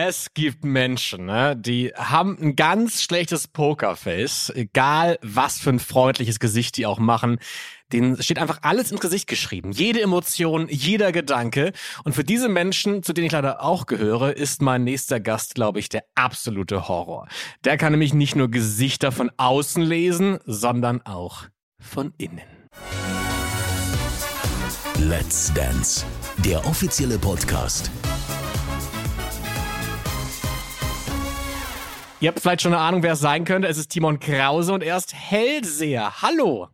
Es gibt Menschen, ne, die haben ein ganz schlechtes Pokerface, egal was für ein freundliches Gesicht die auch machen. Denen steht einfach alles ins Gesicht geschrieben. Jede Emotion, jeder Gedanke. Und für diese Menschen, zu denen ich leider auch gehöre, ist mein nächster Gast, glaube ich, der absolute Horror. Der kann nämlich nicht nur Gesichter von außen lesen, sondern auch von innen. Let's Dance, der offizielle Podcast. Ihr habt vielleicht schon eine Ahnung, wer es sein könnte. Es ist Timon Krause und er ist Hellseher. Hallo.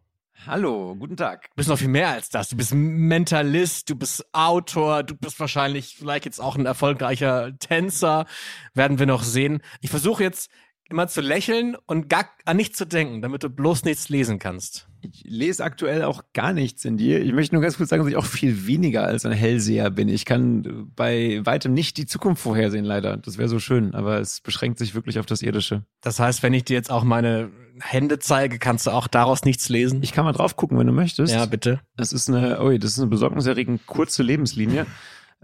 Hallo, guten Tag. Du bist noch viel mehr als das. Du bist Mentalist, du bist Autor, du bist wahrscheinlich vielleicht jetzt auch ein erfolgreicher Tänzer. Werden wir noch sehen. Ich versuche jetzt immer zu lächeln und gar an nichts zu denken, damit du bloß nichts lesen kannst. Ich lese aktuell auch gar nichts in dir. Ich möchte nur ganz kurz sagen, dass ich auch viel weniger als ein Hellseher bin. Ich kann bei weitem nicht die Zukunft vorhersehen, leider. Das wäre so schön, aber es beschränkt sich wirklich auf das Irdische. Das heißt, wenn ich dir jetzt auch meine Hände zeige, kannst du auch daraus nichts lesen? Ich kann mal drauf gucken, wenn du möchtest. Ja, bitte. Das ist eine, oh, das ist eine besorgniserregend kurze Lebenslinie.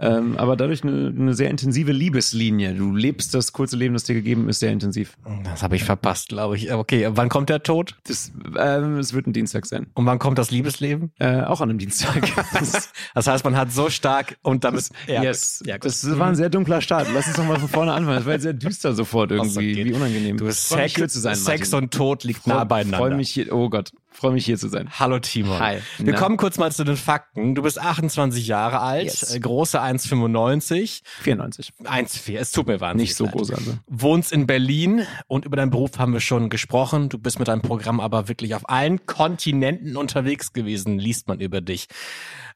Ähm, aber dadurch eine, eine sehr intensive Liebeslinie. Du lebst das kurze Leben, das dir gegeben ist, sehr intensiv. Das habe ich verpasst, glaube ich. Okay, wann kommt der Tod? Das, ähm, es wird ein Dienstag sein. Und wann kommt das Liebesleben? Äh, auch an einem Dienstag. das heißt, man hat so stark und damit. Das, ja, yes. Ja, das war ein sehr dunkler Start. Lass uns doch mal von vorne anfangen. Das war jetzt sehr düster sofort irgendwie. Wie unangenehm. Du Sex, Sex und Tod liegt nah beieinander. Freue mich hier. Oh Gott. Freue mich hier zu sein. Hallo Timo. Hi. Wir Na? kommen kurz mal zu den Fakten. Du bist 28 Jahre alt, yes. Äh, große 1,95. 94. 1,4. Es tut mir wahnsinnig Nicht so groß also. Wohnst in Berlin und über deinen Beruf haben wir schon gesprochen. Du bist mit deinem Programm aber wirklich auf allen Kontinenten unterwegs gewesen, liest man über dich.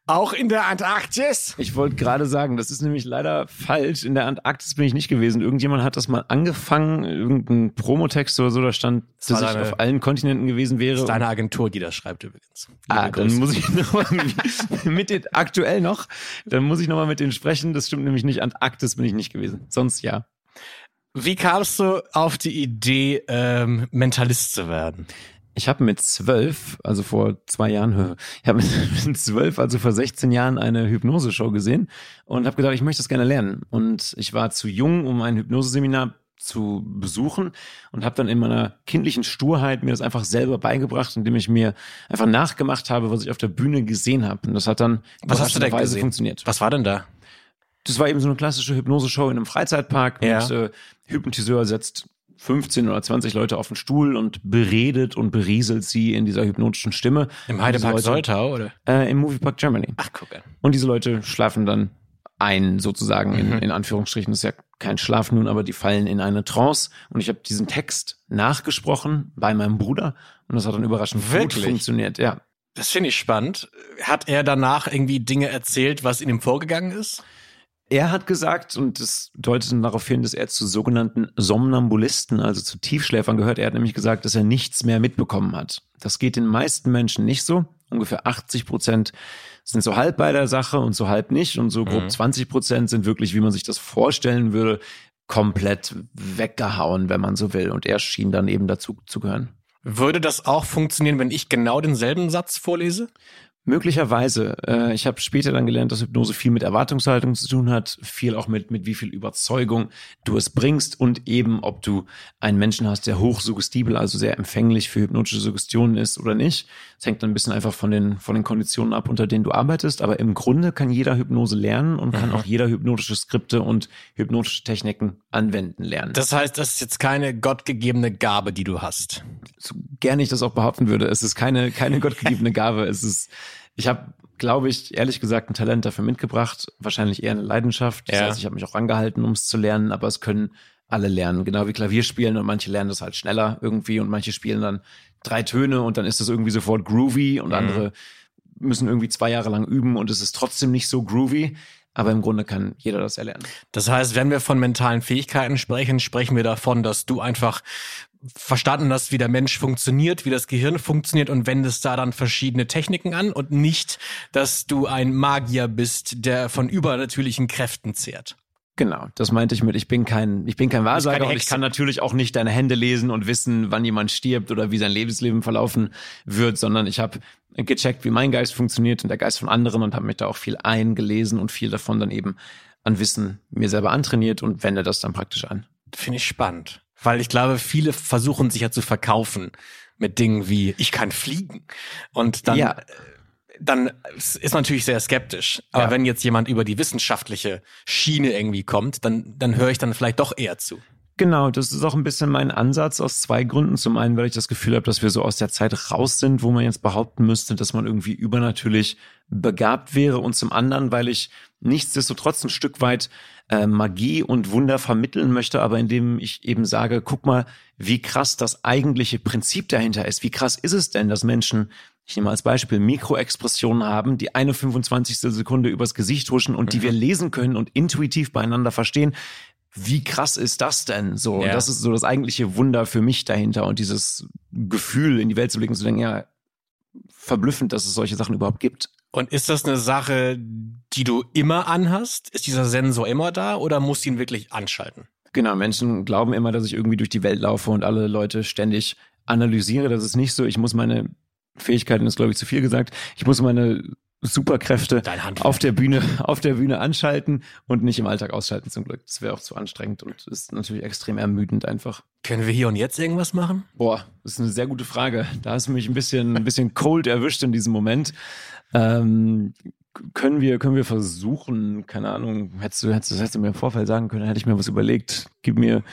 Auch in der Antarktis? Ich wollte gerade sagen, das ist nämlich leider falsch. In der Antarktis bin ich nicht gewesen. Irgendjemand hat das mal angefangen, irgendein Promotext oder so, da stand, das dass deine, ich auf allen Kontinenten gewesen wäre. Das ist deine Agentur, die das schreibt übrigens. Liebe ah, Grüße. dann muss ich nochmal mit den, aktuell noch, dann muss ich nochmal mit denen sprechen. Das stimmt nämlich nicht. Antarktis bin ich nicht gewesen. Sonst ja. Wie kamst du auf die Idee, ähm, Mentalist zu werden? Ich habe mit zwölf, also vor zwei Jahren, ich habe mit zwölf, also vor 16 Jahren eine Hypnose-Show gesehen und habe gedacht, ich möchte das gerne lernen. Und ich war zu jung, um ein Hypnoseseminar zu besuchen und habe dann in meiner kindlichen Sturheit mir das einfach selber beigebracht, indem ich mir einfach nachgemacht habe, was ich auf der Bühne gesehen habe. Und das hat dann was hast du da gesehen? funktioniert. Was war denn da? Das war eben so eine klassische Hypnose-Show in einem Freizeitpark ja. mit äh, Hypnotiseur setzt 15 oder 20 Leute auf den Stuhl und beredet und berieselt sie in dieser hypnotischen Stimme. Im Heidepark Soltau, oder? Äh, Im Moviepark Germany. Ach, gucke. Und diese Leute schlafen dann ein, sozusagen, mhm. in, in Anführungsstrichen. Das ist ja kein Schlaf nun, aber die fallen in eine Trance. Und ich habe diesen Text nachgesprochen bei meinem Bruder und das hat dann überraschend Wirklich? gut funktioniert, ja. Das finde ich spannend. Hat er danach irgendwie Dinge erzählt, was in ihm vorgegangen ist? Er hat gesagt, und das deutet darauf hin, dass er zu sogenannten Somnambulisten, also zu Tiefschläfern gehört. Er hat nämlich gesagt, dass er nichts mehr mitbekommen hat. Das geht den meisten Menschen nicht so. Ungefähr 80 Prozent sind so halb bei der Sache und so halb nicht. Und so grob mhm. 20 Prozent sind wirklich, wie man sich das vorstellen würde, komplett weggehauen, wenn man so will. Und er schien dann eben dazu zu gehören. Würde das auch funktionieren, wenn ich genau denselben Satz vorlese? Möglicherweise. Äh, ich habe später dann gelernt, dass Hypnose viel mit Erwartungshaltung zu tun hat, viel auch mit, mit wie viel Überzeugung du es bringst und eben, ob du einen Menschen hast, der hochsuggestibel, also sehr empfänglich für hypnotische Suggestionen ist oder nicht. Das hängt dann ein bisschen einfach von den, von den Konditionen ab, unter denen du arbeitest. Aber im Grunde kann jeder Hypnose lernen und kann mhm. auch jeder hypnotische Skripte und hypnotische Techniken anwenden lernen. Das heißt, das ist jetzt keine gottgegebene Gabe, die du hast. So gerne ich das auch behaupten würde. Es ist keine, keine gottgegebene Gabe. Es ist ich habe, glaube ich, ehrlich gesagt, ein Talent dafür mitgebracht. Wahrscheinlich eher eine Leidenschaft. Das ja. heißt, ich habe mich auch angehalten, um es zu lernen, aber es können alle lernen. Genau wie Klavier spielen und manche lernen das halt schneller irgendwie und manche spielen dann drei Töne und dann ist das irgendwie sofort groovy und mhm. andere müssen irgendwie zwei Jahre lang üben und es ist trotzdem nicht so groovy. Aber im Grunde kann jeder das erlernen. Das heißt, wenn wir von mentalen Fähigkeiten sprechen, sprechen wir davon, dass du einfach verstanden hast, wie der Mensch funktioniert, wie das Gehirn funktioniert und wendest da dann verschiedene Techniken an und nicht, dass du ein Magier bist, der von übernatürlichen Kräften zehrt. Genau, das meinte ich mit, ich bin kein, ich bin kein Wahrsager und ich kann natürlich auch nicht deine Hände lesen und wissen, wann jemand stirbt oder wie sein Lebensleben verlaufen wird, sondern ich habe gecheckt, wie mein Geist funktioniert und der Geist von anderen und habe mich da auch viel eingelesen und viel davon dann eben an Wissen mir selber antrainiert und wende das dann praktisch an. Finde ich spannend. Weil ich glaube, viele versuchen sich ja zu verkaufen mit Dingen wie, ich kann fliegen. Und dann, ja. dann ist man natürlich sehr skeptisch. Aber ja. wenn jetzt jemand über die wissenschaftliche Schiene irgendwie kommt, dann, dann höre ich dann vielleicht doch eher zu. Genau, das ist auch ein bisschen mein Ansatz aus zwei Gründen. Zum einen, weil ich das Gefühl habe, dass wir so aus der Zeit raus sind, wo man jetzt behaupten müsste, dass man irgendwie übernatürlich begabt wäre. Und zum anderen, weil ich nichtsdestotrotz ein Stück weit äh, Magie und Wunder vermitteln möchte, aber indem ich eben sage, guck mal, wie krass das eigentliche Prinzip dahinter ist. Wie krass ist es denn, dass Menschen ich nehme als Beispiel Mikroexpressionen haben, die eine 25. Sekunde übers Gesicht huschen und mhm. die wir lesen können und intuitiv beieinander verstehen wie krass ist das denn? So, ja. das ist so das eigentliche Wunder für mich dahinter und dieses Gefühl in die Welt zu blicken, zu denken, ja, verblüffend, dass es solche Sachen überhaupt gibt. Und ist das eine Sache, die du immer anhast? Ist dieser Sensor immer da oder musst du ihn wirklich anschalten? Genau, Menschen glauben immer, dass ich irgendwie durch die Welt laufe und alle Leute ständig analysiere. Das ist nicht so. Ich muss meine Fähigkeiten, ist glaube ich zu viel gesagt. Ich muss meine Superkräfte auf der Bühne, auf der Bühne anschalten und nicht im Alltag ausschalten zum Glück. Das wäre auch zu anstrengend und ist natürlich extrem ermüdend einfach. Können wir hier und jetzt irgendwas machen? Boah, das ist eine sehr gute Frage. Da hast du mich ein bisschen, ein bisschen cold erwischt in diesem Moment. Ähm, können wir, können wir versuchen, keine Ahnung, hättest du, hättest, hättest du mir im Vorfeld sagen können, hätte ich mir was überlegt. Gib mir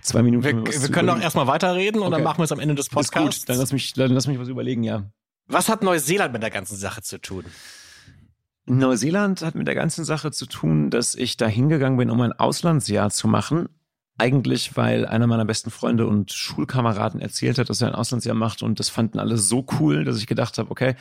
zwei Minuten. Wir, wir können doch erstmal weiterreden und okay. dann machen wir es am Ende des Podcasts. Ist gut, dann lass mich, dann lass mich was überlegen, ja. Was hat Neuseeland mit der ganzen Sache zu tun? Neuseeland hat mit der ganzen Sache zu tun, dass ich da hingegangen bin, um ein Auslandsjahr zu machen. Eigentlich, weil einer meiner besten Freunde und Schulkameraden erzählt hat, dass er ein Auslandsjahr macht und das fanden alle so cool, dass ich gedacht habe, okay,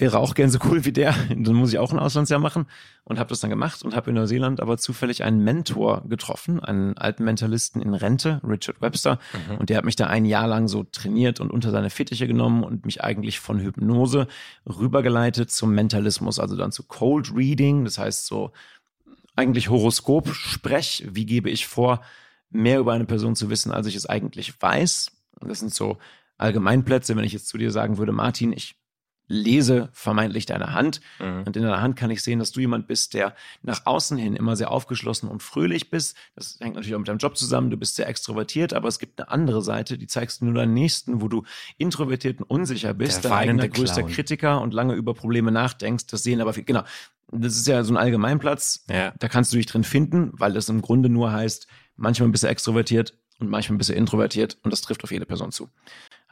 wäre auch gern so cool wie der, dann muss ich auch ein Auslandsjahr machen und habe das dann gemacht und habe in Neuseeland aber zufällig einen Mentor getroffen, einen alten Mentalisten in Rente, Richard Webster, mhm. und der hat mich da ein Jahr lang so trainiert und unter seine Fittiche genommen und mich eigentlich von Hypnose rübergeleitet zum Mentalismus, also dann zu Cold Reading, das heißt so eigentlich Horoskop sprech, wie gebe ich vor, mehr über eine Person zu wissen, als ich es eigentlich weiß. Und das sind so Allgemeinplätze, wenn ich jetzt zu dir sagen würde, Martin, ich lese vermeintlich deine Hand mhm. und in deiner Hand kann ich sehen, dass du jemand bist, der nach außen hin immer sehr aufgeschlossen und fröhlich bist. Das hängt natürlich auch mit deinem Job zusammen. Du bist sehr extrovertiert, aber es gibt eine andere Seite, die zeigst du nur deinen Nächsten, wo du introvertiert und unsicher bist, der dein eigener größter Kritiker und lange über Probleme nachdenkst. Das sehen aber viel, genau. Das ist ja so ein Allgemeinplatz. Ja. Da kannst du dich drin finden, weil das im Grunde nur heißt, manchmal bist du extrovertiert und manchmal bist du introvertiert und das trifft auf jede Person zu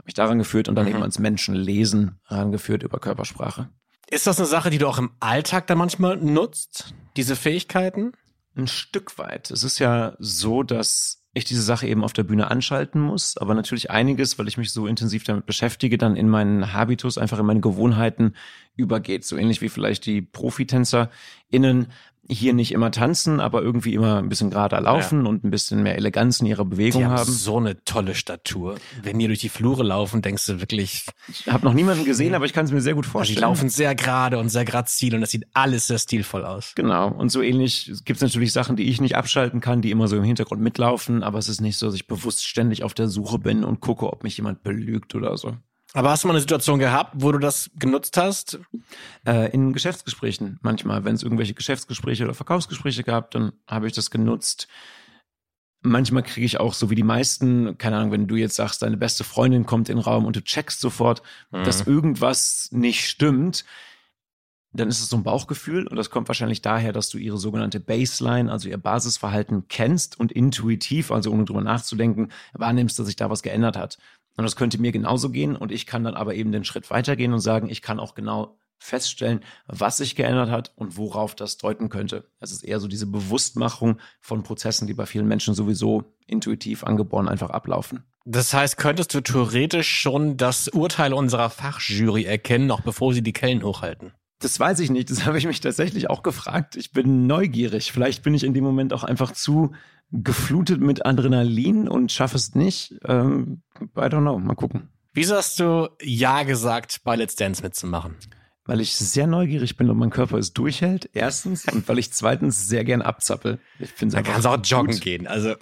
mich daran geführt und dann mhm. eben ans Menschenlesen herangeführt über Körpersprache. Ist das eine Sache, die du auch im Alltag dann manchmal nutzt, diese Fähigkeiten? Ein Stück weit. Es ist ja so, dass ich diese Sache eben auf der Bühne anschalten muss, aber natürlich einiges, weil ich mich so intensiv damit beschäftige, dann in meinen Habitus, einfach in meine Gewohnheiten übergeht. So ähnlich wie vielleicht die ProfitänzerInnen hier nicht immer tanzen, aber irgendwie immer ein bisschen gerader laufen ja. und ein bisschen mehr Eleganz in ihrer Bewegung die haben. haben. So eine tolle Statur. Wenn die durch die Flure laufen, denkst du wirklich. Ich habe noch niemanden gesehen, aber ich kann es mir sehr gut vorstellen. die laufen sehr gerade und sehr grazil und das sieht alles sehr stilvoll aus. Genau. Und so ähnlich gibt es natürlich Sachen, die ich nicht abschalten kann, die immer so im Hintergrund mitlaufen, aber es ist nicht so, dass ich bewusst ständig auf der Suche bin und gucke, ob mich jemand belügt oder so. Aber hast du mal eine Situation gehabt, wo du das genutzt hast? Äh, in Geschäftsgesprächen manchmal. Wenn es irgendwelche Geschäftsgespräche oder Verkaufsgespräche gab, dann habe ich das genutzt. Manchmal kriege ich auch so wie die meisten, keine Ahnung, wenn du jetzt sagst, deine beste Freundin kommt in den Raum und du checkst sofort, mhm. dass irgendwas nicht stimmt, dann ist es so ein Bauchgefühl und das kommt wahrscheinlich daher, dass du ihre sogenannte Baseline, also ihr Basisverhalten kennst und intuitiv, also ohne drüber nachzudenken, wahrnimmst, dass sich da was geändert hat. Und das könnte mir genauso gehen und ich kann dann aber eben den Schritt weitergehen und sagen, ich kann auch genau feststellen, was sich geändert hat und worauf das deuten könnte. Es ist eher so diese Bewusstmachung von Prozessen, die bei vielen Menschen sowieso intuitiv angeboren einfach ablaufen. Das heißt, könntest du theoretisch schon das Urteil unserer Fachjury erkennen, noch bevor sie die Kellen hochhalten? Das weiß ich nicht. Das habe ich mich tatsächlich auch gefragt. Ich bin neugierig. Vielleicht bin ich in dem Moment auch einfach zu geflutet mit Adrenalin und schaffe es nicht. Ähm, I don't know. Mal gucken. Wieso hast du Ja gesagt, bei Let's Dance mitzumachen? Weil ich sehr neugierig bin, ob mein Körper es durchhält, erstens. Und weil ich zweitens sehr gern abzappel. Ich finde Da kannst du auch joggen gut. gehen. Also.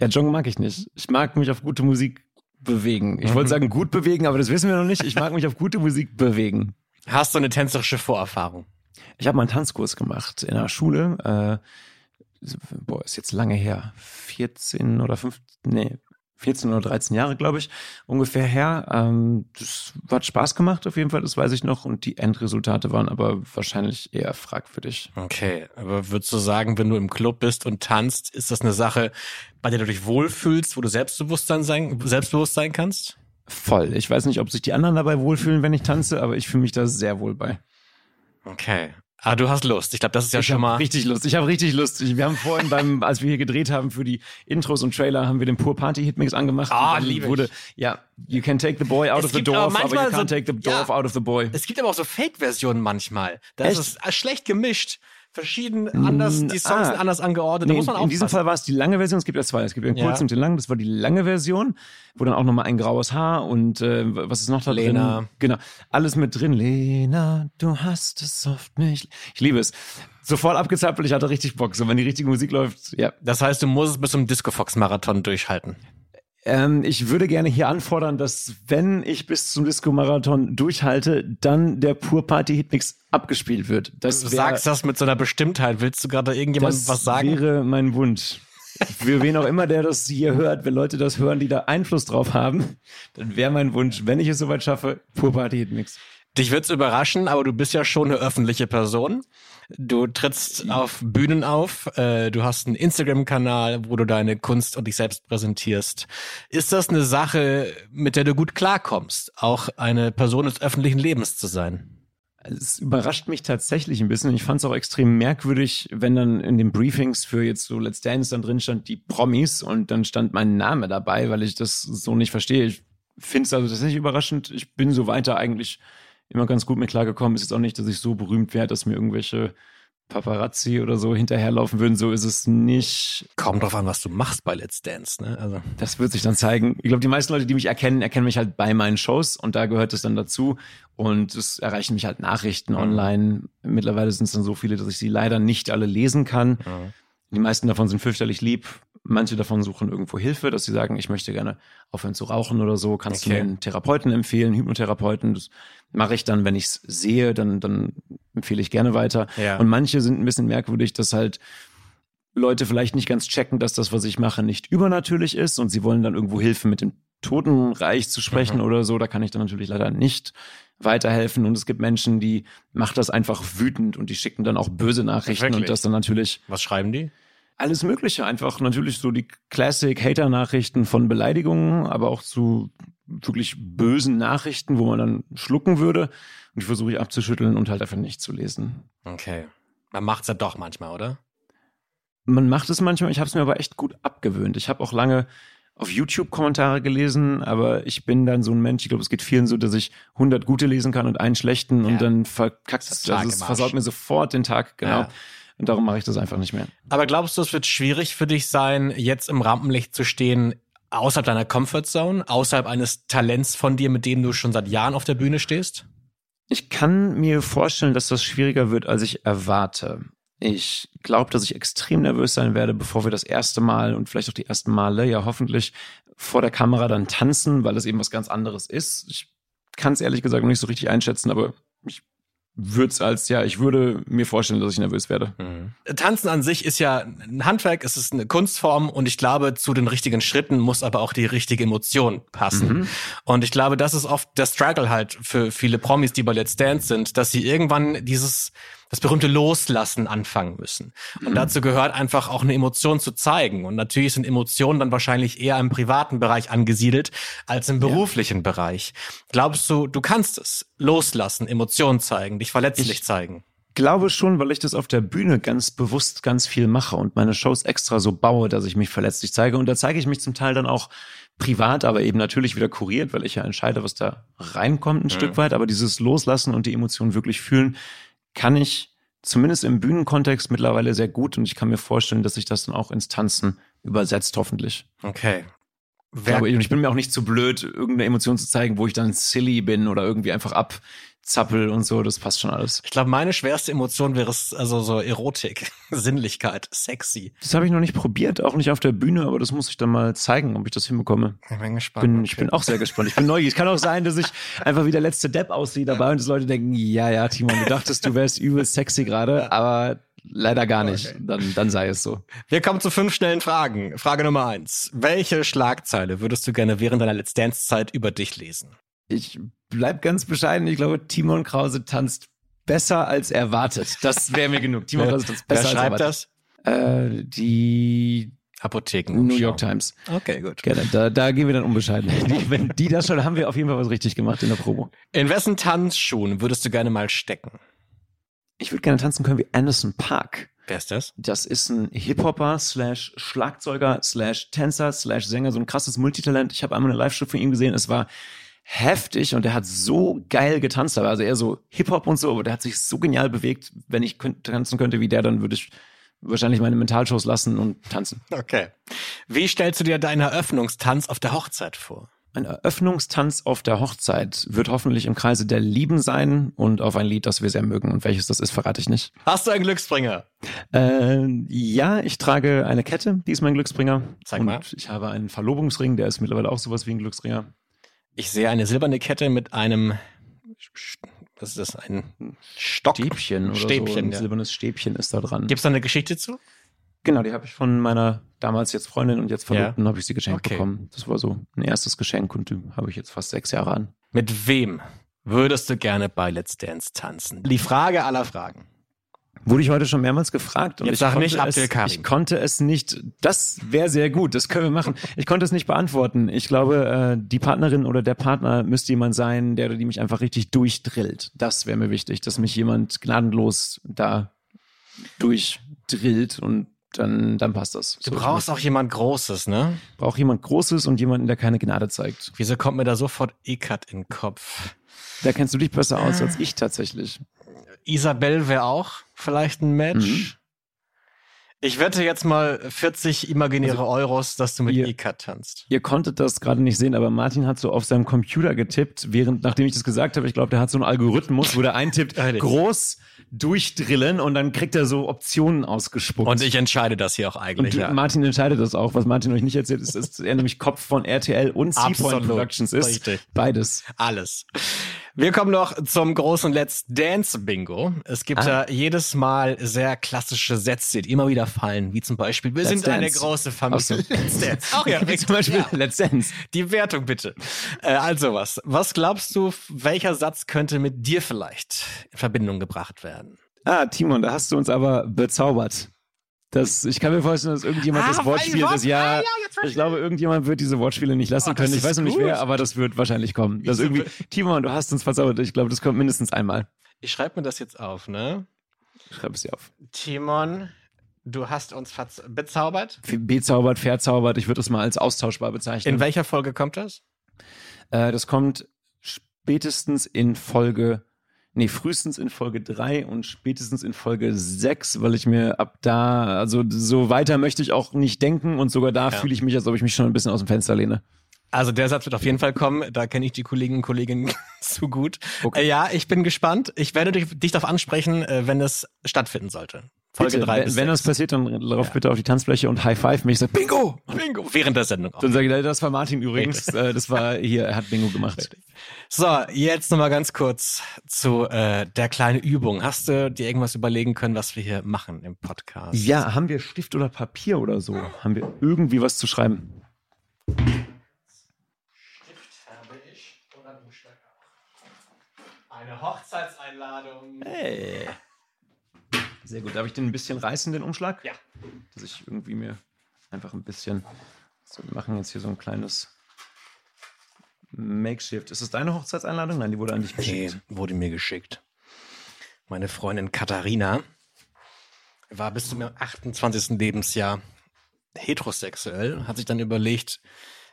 Ja, joggen mag ich nicht. Ich mag mich auf gute Musik bewegen. Ich wollte mhm. sagen, gut bewegen, aber das wissen wir noch nicht. Ich mag mich auf gute Musik bewegen. Hast du eine tänzerische Vorerfahrung? Ich habe mal einen Tanzkurs gemacht in der Schule. Äh, boah, ist jetzt lange her. 14 oder 15, nee, 14 oder 13 Jahre, glaube ich, ungefähr her. Ähm, das hat Spaß gemacht auf jeden Fall, das weiß ich noch. Und die Endresultate waren aber wahrscheinlich eher fragwürdig. Okay, aber würdest du sagen, wenn du im Club bist und tanzt, ist das eine Sache, bei der du dich wohlfühlst, wo du Selbstbewusstsein sein, selbstbewusst sein kannst? Voll. Ich weiß nicht, ob sich die anderen dabei wohlfühlen, wenn ich tanze, aber ich fühle mich da sehr wohl bei. Okay. Ah, du hast Lust. Ich glaube, das ist ja ich schon mal. Richtig Lust. Ich habe richtig Lust. Wir haben vorhin beim, als wir hier gedreht haben für die Intros und Trailer, haben wir den Pur Party Hitmix angemacht. Ah, liebe wurde, Ja, you can take the boy out Es of the door, aber aber, you can't so- take the door ja. out of the boy. Es gibt aber auch so Fake-Versionen manchmal. Da Echt? ist es schlecht gemischt. Verschieden anders, die Songs ah. sind anders angeordnet. da Nee, muss man in, in diesem. Fall war es die lange Version. Es gibt ja zwei. Es gibt einen Ja. kurzen und den langen. Das war die lange Version, wo dann auch nochmal ein graues Haar und äh, was ist noch da Lena. drin? Genau. Alles mit drin. Lena, du hast es oft nicht. Ich liebe es. Sofort abgezappelt. Ich hatte richtig Bock. So, wenn die richtige Musik läuft, ja. Das heißt, du musst es bis zum Disco Fox Marathon durchhalten. Ähm, ich würde gerne hier anfordern, dass wenn ich bis zum Disco-Marathon durchhalte, dann der Pur Party Hitmix abgespielt wird. Das Du wär- sagst das mit so einer Bestimmtheit. Willst du gerade irgendjemandem das was sagen? wäre mein Wunsch. Für wen auch immer, der das hier hört, wenn Leute das hören, die da Einfluss drauf haben, dann wäre mein Wunsch, wenn ich es soweit schaffe, Pur Party Hitmix. Dich wird's überraschen, aber du bist ja schon eine öffentliche Person. Du trittst auf Bühnen auf, äh, du hast einen Instagram-Kanal, wo du deine Kunst und dich selbst präsentierst. Ist das eine Sache, mit der du gut klarkommst, auch eine Person des öffentlichen Lebens zu sein? Es überrascht mich tatsächlich ein bisschen. Ich fand es auch extrem merkwürdig, wenn dann in den Briefings für jetzt so Let's Dance dann drin stand, die Promis und dann stand mein Name dabei, weil ich das so nicht verstehe. Ich finde es also tatsächlich überraschend. Ich bin so weiter eigentlich immer ganz gut mit klargekommen. Es ist auch nicht, dass ich so berühmt wäre, dass mir irgendwelche Paparazzi oder so hinterherlaufen würden. So ist es nicht. Kommt drauf an, was du machst bei Let's Dance, ne? Also. Das wird sich dann zeigen. Ich glaube, die meisten Leute, die mich erkennen, erkennen mich halt bei meinen Shows und da gehört es dann dazu. Und es erreichen mich halt Nachrichten online. Mittlerweile sind es dann so viele, dass ich sie leider nicht alle lesen kann. Die meisten davon sind fürchterlich lieb. Manche davon suchen irgendwo Hilfe, dass sie sagen, ich möchte gerne aufhören zu rauchen oder so. Kannst Okay. du mir einen Therapeuten empfehlen, Hypnotherapeuten? Das mache ich dann, wenn ich es sehe, dann, dann empfehle ich gerne weiter. Ja. Und manche sind ein bisschen merkwürdig, dass halt Leute vielleicht nicht ganz checken, dass das, was ich mache, nicht übernatürlich ist und sie wollen dann irgendwo Hilfe mit dem Totenreich zu sprechen Mhm. oder so. Da kann ich dann natürlich leider nicht weiterhelfen. Und es gibt Menschen, die macht das einfach wütend und die schicken dann auch böse Nachrichten Wirklich? und das dann natürlich Was schreiben die? Alles Mögliche. Einfach natürlich so die Classic-Hater-Nachrichten von Beleidigungen, aber auch zu wirklich bösen Nachrichten, wo man dann schlucken würde. Und die versuche ich abzuschütteln und halt einfach nicht zu lesen. Okay. Man macht's ja doch manchmal, oder? Man macht es manchmal, ich habe es mir aber echt gut abgewöhnt. Ich habe auch lange auf YouTube Kommentare gelesen, aber ich bin dann so ein Mensch, ich glaube, es geht vielen so, dass ich 100 gute lesen kann und einen schlechten Ja. und dann verkackt Das es, also es versaut mir sofort den Tag, genau. Ja. Und darum mache ich das einfach nicht mehr. Aber glaubst du, es wird schwierig für dich sein, jetzt im Rampenlicht zu stehen, außerhalb deiner Comfortzone, außerhalb eines Talents von dir, mit dem du schon seit Jahren auf der Bühne stehst? Ich kann mir vorstellen, dass das schwieriger wird, als ich erwarte. Ich glaube, dass ich extrem nervös sein werde, bevor wir das erste Mal und vielleicht auch die ersten Male ja hoffentlich vor der Kamera dann tanzen, weil es eben was ganz anderes ist. Ich kann es ehrlich gesagt noch nicht so richtig einschätzen, aber ich würde es als, ja, ich würde mir vorstellen, dass ich nervös werde. Tanzen an sich ist ja ein Handwerk, es ist eine Kunstform und ich glaube, zu den richtigen Schritten muss aber auch die richtige Emotion passen. Und ich glaube, das ist oft der Struggle halt für viele Promis, die bei Let's Dance sind, dass sie irgendwann dieses, das berühmte Loslassen anfangen müssen. Und dazu gehört einfach auch eine Emotion zu zeigen. Und natürlich sind Emotionen dann wahrscheinlich eher im privaten Bereich angesiedelt als im beruflichen Bereich. Glaubst du, du kannst es loslassen, Emotionen zeigen, dich verletzlich Ich- zeigen? glaube schon, weil ich das auf der Bühne ganz bewusst ganz viel mache und meine Shows extra so baue, dass ich mich verletzlich zeige. Und da zeige ich mich zum Teil dann auch privat, aber eben natürlich wieder kuriert, weil ich ja entscheide, was da reinkommt ein Stück weit. Aber dieses Loslassen und die Emotionen wirklich fühlen, kann ich zumindest im Bühnenkontext mittlerweile sehr gut. Und ich kann mir vorstellen, dass sich das dann auch ins Tanzen übersetzt, hoffentlich. Okay. Ich Wer, und ich bin mir auch nicht zu blöd, irgendeine Emotion zu zeigen, wo ich dann silly bin oder irgendwie einfach ab Zappel und so, das passt schon alles. Ich glaube, meine schwerste Emotion wäre es, also so Erotik, Sinnlichkeit, sexy. Das habe ich noch nicht probiert, auch nicht auf der Bühne, aber das muss ich dann mal zeigen, ob ich das hinbekomme. Ich bin gespannt. Bin. Ich bin auch sehr gespannt. Ich bin neugierig. Es kann auch sein, dass ich einfach wie der letzte Depp aussehe dabei und dass Leute denken, ja, ja, Timon, du dachtest, du wärst übel sexy gerade, aber leider gar nicht. Okay. Dann, dann sei es so. Wir kommen zu fünf schnellen Fragen. Frage Nummer eins. Welche Schlagzeile würdest du gerne während deiner Let's Dance-Zeit über dich lesen? Ich bleib ganz bescheiden. Ich glaube, Timon Krause tanzt besser als erwartet. Das wäre mir genug. Timon Krause tanzt Wer besser als schreibt erwartet. das? Äh, die Apotheken. New York Times. Okay, gut. Gerne. Da, da gehen wir dann unbescheiden. Wenn die das schon, haben wir auf jeden Fall was richtig gemacht in der Promo. In wessen Tanzschuhen würdest du gerne mal stecken? Ich würde gerne tanzen können wie Anderson Park. Wer ist das? Das ist ein Hip-Hopper slash Schlagzeuger slash Tänzer slash Sänger, so ein krasses Multitalent. Ich habe einmal eine Live-Show von ihm gesehen. Es war heftig und der hat so geil getanzt. Aber Also eher so Hip-Hop und so, aber der hat sich so genial bewegt. Wenn ich tanzen könnte wie der, dann würde ich wahrscheinlich meine Mentalshows lassen und tanzen. Okay. Wie stellst du dir deinen Eröffnungstanz auf der Hochzeit vor? Ein Eröffnungstanz auf der Hochzeit wird hoffentlich im Kreise der Lieben sein und auf ein Lied, das wir sehr mögen. Und welches das ist, verrate ich nicht. Hast du einen Glücksbringer? Äh, ja, ich trage eine Kette, die ist mein Glücksbringer. Zeig und mal. ich habe einen Verlobungsring, der ist mittlerweile auch sowas wie ein Glücksbringer. Ich sehe eine silberne Kette mit einem, was ist das, ein Stock? Stäbchen oder so. Stäbchen, Ein ja. silbernes Stäbchen ist da dran. Gibt's da eine Geschichte zu? Genau, die habe ich von meiner damals jetzt Freundin und jetzt Verlobten habe ich sie geschenkt Okay. bekommen. Das war so ein erstes Geschenk und die habe ich jetzt fast sechs Jahre an. Mit wem würdest du gerne bei Let's Dance tanzen? Die Frage aller Fragen. Wurde ich heute schon mehrmals gefragt und Jetzt ich, sag konnte nicht Abdel Karim. ich konnte es nicht, das wäre sehr gut, das können wir machen. Ich konnte es nicht beantworten. Ich glaube, äh, die Partnerin oder der Partner müsste jemand sein, der oder die mich einfach richtig durchdrillt. Das wäre mir wichtig, dass mich jemand gnadenlos da durchdrillt und dann, dann passt das. Du brauchst auch jemand Großes, ne? brauche jemand Großes und jemanden, der keine Gnade zeigt. Wieso kommt mir da sofort Ekat in den Kopf? Da kennst du dich besser aus als ich tatsächlich. Isabel wäre auch vielleicht ein Match. Mhm. Ich wette jetzt mal 40 imaginäre Euros, dass du mit ihr- Ekat tanzt. Ihr konntet das gerade nicht sehen, aber Martin hat so auf seinem Computer getippt, während, nachdem ich das gesagt habe, ich glaube, der hat so einen Algorithmus, wo der eintippt, groß durchdrillen und dann kriegt er so Optionen ausgespuckt. Und ich entscheide das hier auch und eigentlich. ja. Martin entscheidet das auch. Was Martin euch nicht erzählt, ist, dass er nämlich Kopf von RTL und Seapoint. Productions ist. Richtig. Beides. Alles. Wir kommen noch zum großen Let's Dance Bingo. Es gibt Ah. da jedes Mal sehr klassische Sätze, die immer wieder fallen, wie zum Beispiel, wir Let's sind eine Dance. große Familie. So. Let's Dance. Auch ja, Wie zum Beispiel Ja. Let's Dance. Die Wertung bitte. Äh, also was. Was glaubst du, welcher Satz könnte mit dir vielleicht in Verbindung gebracht werden? Ah, Timon, da hast du uns aber bezaubert. Das, ich kann mir vorstellen, dass irgendjemand Ah, das Wortspiel des Jahr. Ah, ja, ich glaube, irgendjemand wird diese Wortspiele nicht lassen Oh, können. Ich weiß noch nicht gut. wer, aber das wird wahrscheinlich kommen. Das irgendwie, Timon, du hast uns verzaubert. Ich glaube, das kommt mindestens einmal. Ich schreibe mir das jetzt auf, ne? Schreib es dir auf. Timon, du hast uns bezaubert. Bezaubert, verzaubert. Ich würde es mal als austauschbar bezeichnen. In welcher Folge kommt das? Äh, das kommt spätestens in Folge, nee, frühestens in Folge drei und spätestens in Folge sechs, weil ich mir ab da, also so weiter möchte ich auch nicht denken und sogar da Ja. fühle ich mich, als ob ich mich schon ein bisschen aus dem Fenster lehne. Also der Satz wird auf jeden Fall kommen. Da kenne ich die Kollegen und Kolleginnen zu gut. Okay. Äh, ja, ich bin gespannt. Ich werde dich, dich darauf ansprechen, äh, wenn es stattfinden sollte. Folge Bitte, drei wenn, bis wenn das passiert, dann lauf bitte auf die Tanzfläche und High Five mich. Ich sag, Bingo! Bingo. Während der Sendung auch. Dann sage ich, das war Martin übrigens. Äh, das war hier, er hat Bingo gemacht. So, jetzt nochmal ganz kurz zu äh, der kleinen Übung. Hast du dir irgendwas überlegen können, was wir hier machen im Podcast? Ja, haben wir Stift oder Papier oder so? Haben wir irgendwie was zu schreiben? habe ich oder Umschlag auch. Eine Hochzeitseinladung. Hey. Sehr gut. Darf ich den ein bisschen reißen, den Umschlag? Ja. Dass ich irgendwie mir einfach ein bisschen. So, wir machen jetzt hier so ein kleines Makeshift. Ist es deine Hochzeitseinladung? Nein, die wurde an dich Nee, geschickt. wurde mir geschickt. Meine Freundin Katharina war bis zum 28. Lebensjahr heterosexuell, hat sich dann überlegt,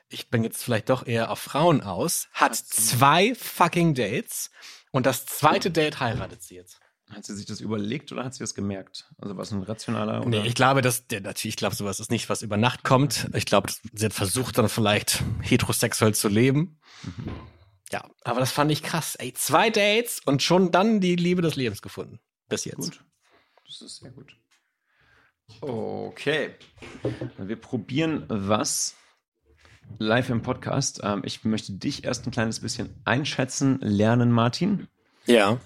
ich bin jetzt vielleicht doch eher auf Frauen aus, hat zwei fucking Dates und das zweite Date heiratet sie jetzt. Hat sie sich das überlegt oder hat sie das gemerkt? Also was ein rationaler oder? Nee, ich glaube, dass der natürlich, ich glaube, sowas ist nicht, was über Nacht kommt. Ich glaube, sie hat versucht dann vielleicht heterosexuell zu leben. Ja, aber das fand ich krass. Ey, zwei Dates und schon dann die Liebe des Lebens gefunden. Bis jetzt. Gut. Das ist sehr gut. Okay. Wir probieren was live im Podcast. Ähm, ich möchte dich erst ein kleines bisschen einschätzen, lernen, Martin. Ja.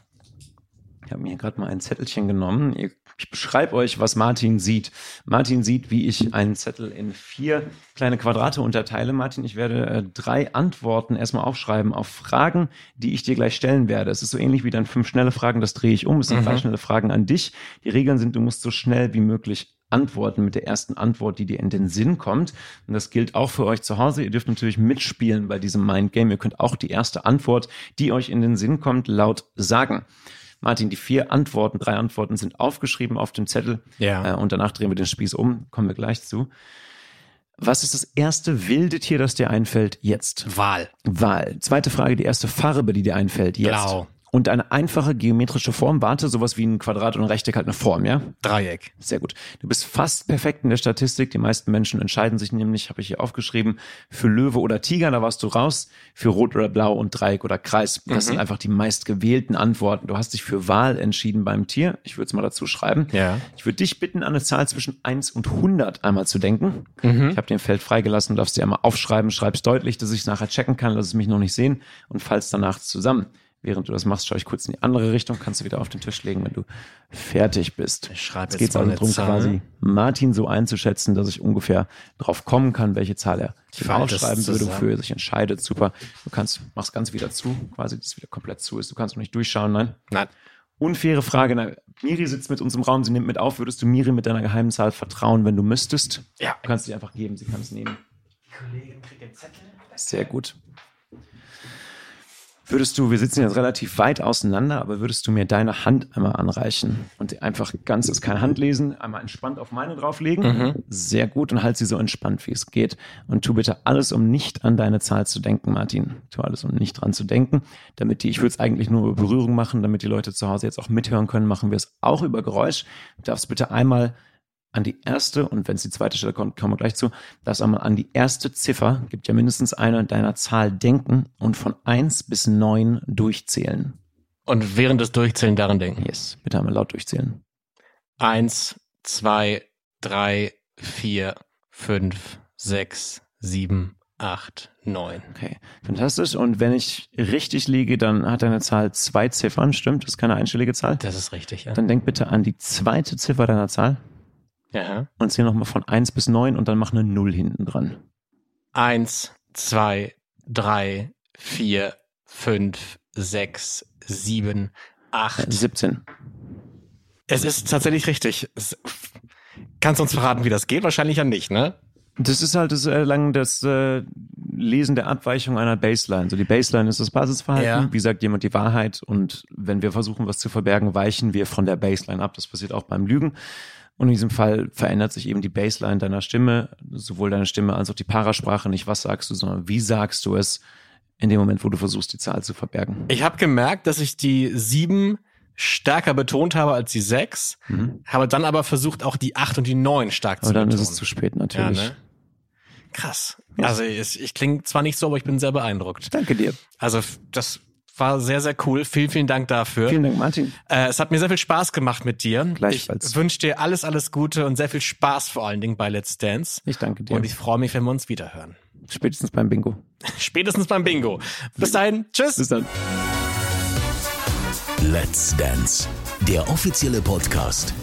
Ich habe mir gerade mal ein Zettelchen genommen. Ich beschreibe euch, was Martin sieht. Martin sieht, wie ich einen Zettel in vier kleine Quadrate unterteile. Martin, ich werde äh, drei Antworten erstmal aufschreiben auf Fragen, die ich dir gleich stellen werde. Es ist so ähnlich wie dann fünf schnelle Fragen, das drehe ich um. Es sind mhm. drei schnelle Fragen an dich. Die Regeln sind, du musst so schnell wie möglich antworten mit der ersten Antwort, die dir in den Sinn kommt. Und das gilt auch für euch zu Hause. Ihr dürft natürlich mitspielen bei diesem Mind Game. Ihr könnt auch die erste Antwort, die euch in den Sinn kommt, laut sagen. Martin, die vier Antworten, drei Antworten sind aufgeschrieben auf dem Zettel. Ja. Äh, und danach drehen wir den Spieß um. Kommen wir gleich zu. Was ist das erste wilde Tier, das dir einfällt jetzt? Wal. Wal. Zweite Frage, die erste Farbe, die dir einfällt jetzt. Blau. Und eine einfache geometrische Form, warte, sowas wie ein Quadrat und ein Rechteck hat eine Form, ja? Dreieck. Sehr gut. Du bist fast perfekt in der Statistik. Die meisten Menschen entscheiden sich nämlich, habe ich hier aufgeschrieben, für Löwe oder Tiger, da warst du raus, für Rot oder Blau und Dreieck oder Kreis. Das mhm. sind einfach die meistgewählten Antworten. Du hast dich für Wahl entschieden beim Tier. Ich würde es mal dazu schreiben. Ja. Ich würde dich bitten, an eine Zahl zwischen 1 und 100 einmal zu denken. Mhm. Ich habe den Feld freigelassen, du darfst dir einmal aufschreiben, schreib's deutlich, dass ich es nachher checken kann, lass es mich noch nicht sehen und falls danach zusammen. Während du das machst, schaue ich kurz in die andere Richtung, kannst du wieder auf den Tisch legen, wenn du fertig bist. Ich schreibe jetzt geht's also darum, quasi Martin so einzuschätzen, dass ich ungefähr drauf kommen kann, welche Zahl er aufschreiben würde, wofür er sich entscheidet. Super. Du kannst, machst ganz wieder zu, quasi, dass es wieder komplett zu ist. Du kannst noch nicht durchschauen, nein? Nein. Unfaire Frage. Na, Miri sitzt mit uns im Raum, sie nimmt mit auf. Würdest du Miri mit deiner geheimen Zahl vertrauen, wenn du müsstest? Ja. Du kannst sie einfach geben, sie kann es nehmen. Die Kollegin kriegt den Zettel. Sehr gut. Würdest du, wir sitzen jetzt relativ weit auseinander, aber würdest du mir deine Hand einmal anreichen und einfach ganz, ist kein Handlesen, einmal entspannt auf meine drauflegen? Mhm. Sehr gut und halt sie so entspannt, wie es geht. Und tu bitte alles, um nicht an deine Zahl zu denken, Martin. Tu alles, um nicht dran zu denken, damit die, ich würde es eigentlich nur über Berührung machen, damit die Leute zu Hause jetzt auch mithören können, machen wir es auch über Geräusch. Du darfst bitte einmal an die erste, und wenn es die zweite Stelle kommt, kommen wir gleich zu, dass einmal an die erste Ziffer, gibt ja mindestens eine deiner Zahl denken und von eins bis neun durchzählen. Und während des Durchzählen daran denken? Yes, bitte einmal laut durchzählen. Eins, zwei, drei, vier, fünf, sechs, sieben, acht, neun. Okay, fantastisch. Und wenn ich richtig liege, dann hat deine Zahl zwei Ziffern, stimmt? Das ist keine einstellige Zahl? Das ist richtig, ja. Dann denk bitte an die zweite Ziffer deiner Zahl. Ja. Und zähl nochmal von 1 bis 9 und dann mach eine 0 hinten dran. 1, 2, 3, 4, 5, 6, 7, 8. 17. Es ist tatsächlich richtig. Es, kannst du uns verraten, wie das geht? Wahrscheinlich ja nicht, ne? Das ist halt das Erlangen, das äh, Lesen der Abweichung einer Baseline. So die Baseline ist das Basisverhalten. Ja. Wie sagt jemand die Wahrheit? Und wenn wir versuchen, was zu verbergen, weichen wir von der Baseline ab. Das passiert auch beim Lügen. Und in diesem Fall verändert sich eben die Baseline deiner Stimme, sowohl deine Stimme als auch die Parasprache, nicht was sagst du, sondern wie sagst du es in dem Moment, wo du versuchst, die Zahl zu verbergen. Ich habe gemerkt, dass ich die sieben stärker betont habe als die sechs, mhm. habe dann aber versucht, auch die acht und die neun stark aber zu betonen. Aber dann ist es zu spät natürlich. Ja, ne? Krass. Ja. Also ich, ich klinge zwar nicht so, aber ich bin sehr beeindruckt. Danke dir. Also das war sehr, sehr cool. Vielen, vielen Dank dafür. Vielen Dank, Martin. Äh, es hat mir sehr viel Spaß gemacht mit dir. Gleichfalls. Ich wünsche dir alles, alles Gute und sehr viel Spaß vor allen Dingen bei Let's Dance. Ich danke dir. Und ich freue mich, wenn wir uns wiederhören. Spätestens beim Bingo. Spätestens beim Bingo. Bis dahin. Tschüss. Bis dann. Let's Dance, der offizielle Podcast